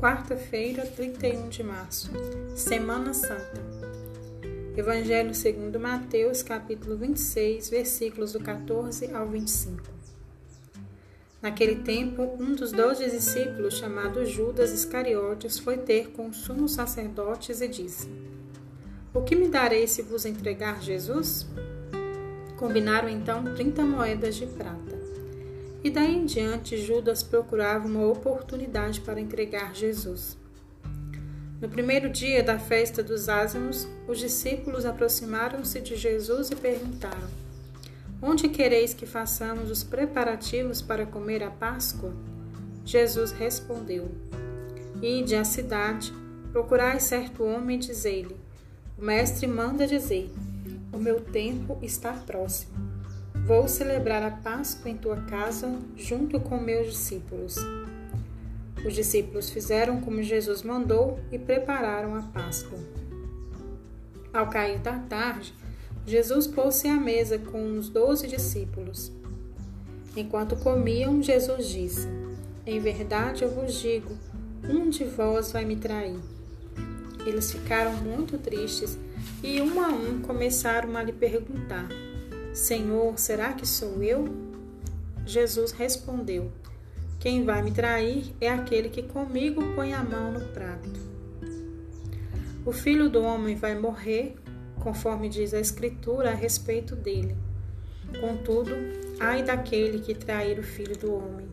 Quarta-feira, 31 de março, Semana Santa. Evangelho segundo Mateus, capítulo 26, versículos do 14 ao 25. Naquele tempo, um dos doze discípulos, chamado Judas Iscariotes, foi ter com os sumos sacerdotes e disse: O que me darei se vos entregar Jesus? Combinaram então trinta moedas de prata. E daí em diante, Judas procurava uma oportunidade para entregar Jesus. No primeiro dia da festa dos ázimos, os discípulos aproximaram-se de Jesus e perguntaram: Onde quereis que façamos os preparativos para comer a Páscoa? Jesus respondeu: Ide à cidade, procurai certo homem e dizei-lhe: O mestre manda dizer: O meu tempo está próximo Vou celebrar a Páscoa em tua casa junto com meus discípulos. Os discípulos fizeram como Jesus mandou e prepararam a Páscoa. Ao cair da tarde, Jesus pôs-se à mesa com os doze discípulos. Enquanto comiam, Jesus disse: Em verdade eu vos digo, um de vós vai me trair. Eles ficaram muito tristes e um a um começaram a lhe perguntar: Senhor, será que sou eu? Jesus respondeu: Quem vai me trair é aquele que comigo põe a mão no prato. O filho do homem vai morrer, conforme diz a Escritura a respeito dele. Contudo, ai daquele que trair o filho do homem.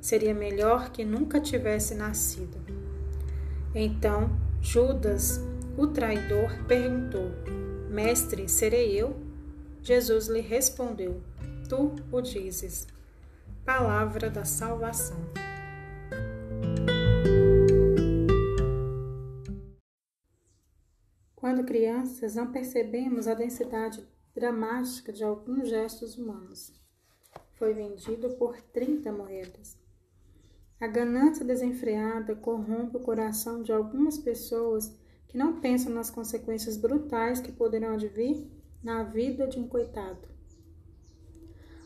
Seria melhor que nunca tivesse nascido. Então, Judas, o traidor, perguntou: Mestre, serei eu? Jesus lhe respondeu: Tu o dizes. Palavra da salvação. Quando crianças, não percebemos a densidade dramática de alguns gestos humanos. Foi vendido por 30 moedas. A ganância desenfreada corrompe o coração de algumas pessoas que não pensam nas consequências brutais que poderão advir na vida de um coitado.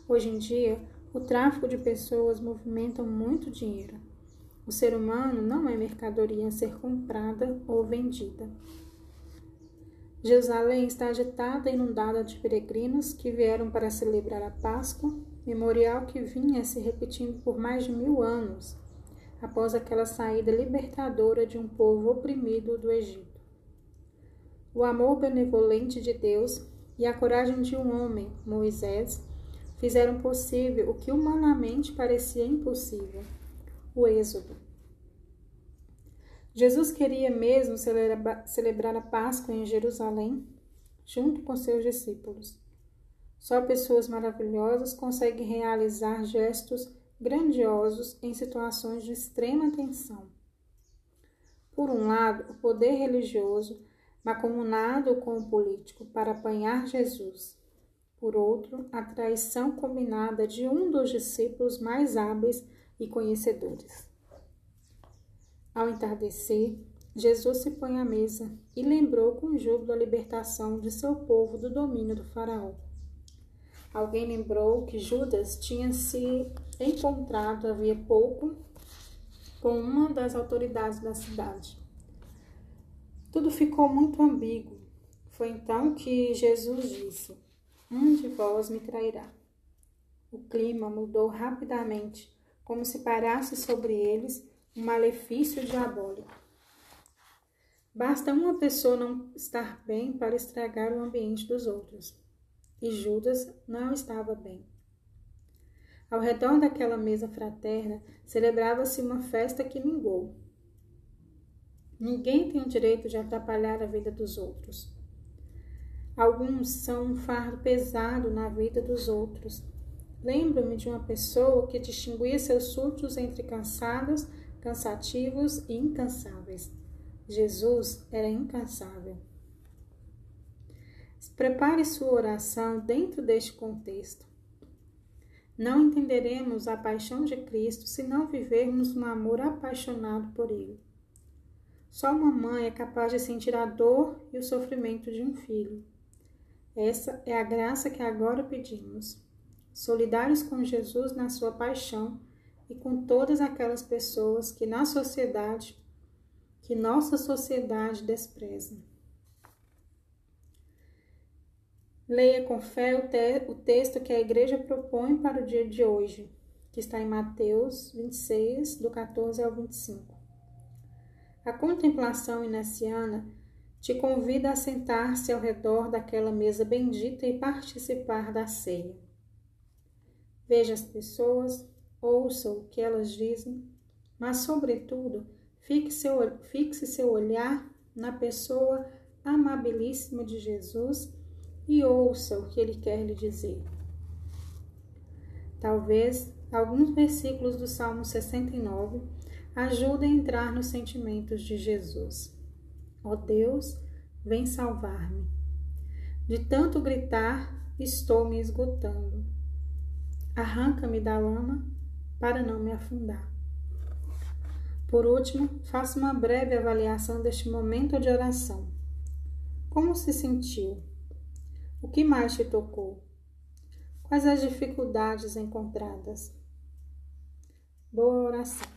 Hoje em dia, o tráfico de pessoas movimenta muito dinheiro. O ser humano não é mercadoria a ser comprada ou vendida. Jerusalém está agitada e inundada de peregrinos que vieram para celebrar a Páscoa, memorial que vinha se repetindo por mais de mil anos, após aquela saída libertadora de um povo oprimido do Egito. O amor benevolente de Deus e a coragem de um homem, Moisés, fizeram possível o que humanamente parecia impossível: o Êxodo. Jesus queria mesmo celebrar a Páscoa em Jerusalém, junto com seus discípulos. Só pessoas maravilhosas conseguem realizar gestos grandiosos em situações de extrema tensão. Por um lado, o poder religioso macomunado com o político para apanhar Jesus. Por outro, a traição combinada de um dos discípulos mais hábeis e conhecedores. Ao entardecer, Jesus se põe à mesa e lembrou com júbilo a libertação de seu povo do domínio do faraó. Alguém lembrou que Judas tinha se encontrado havia pouco com uma das autoridades da cidade. Tudo ficou muito ambíguo. Foi então que Jesus disse: Um de vós me trairá. O clima mudou rapidamente, como se parasse sobre eles um malefício diabólico. Basta uma pessoa não estar bem para estragar o ambiente dos outros. E Judas não estava bem. Ao redor daquela mesa fraterna celebrava-se uma festa que mingou. Ninguém tem o direito de atrapalhar a vida dos outros. Alguns são um fardo pesado na vida dos outros. Lembro-me de uma pessoa que distinguia seus surtos entre cansados, cansativos e incansáveis. Jesus era incansável. Prepare sua oração dentro deste contexto. Não entenderemos a paixão de Cristo se não vivermos um amor apaixonado por Ele. Só uma mãe é capaz de sentir a dor e o sofrimento de um filho. Essa é a graça que agora pedimos. Solidários com Jesus na sua paixão, e com todas aquelas pessoas que na sociedade, que nossa sociedade despreza. Leia com fé o, te o texto que a igreja propõe para o dia de hoje, que está em Mateus 26, do 14 ao 25. A contemplação inaciana te convida a sentar-se ao redor daquela mesa bendita e participar da ceia. Veja as pessoas, ouça o que elas dizem, mas, sobretudo, fixe seu, fixe seu olhar na pessoa amabilíssima de Jesus e ouça o que ele quer lhe dizer. Talvez alguns versículos do Salmo 69 ajudem a entrar nos sentimentos de Jesus. Ó oh Deus, vem salvar-me. De tanto gritar, estou me esgotando. Arranca-me da lama para não me afundar. Por último, faça uma breve avaliação deste momento de oração. Como se sentiu? O que mais te tocou? Quais as dificuldades encontradas? Boa oração.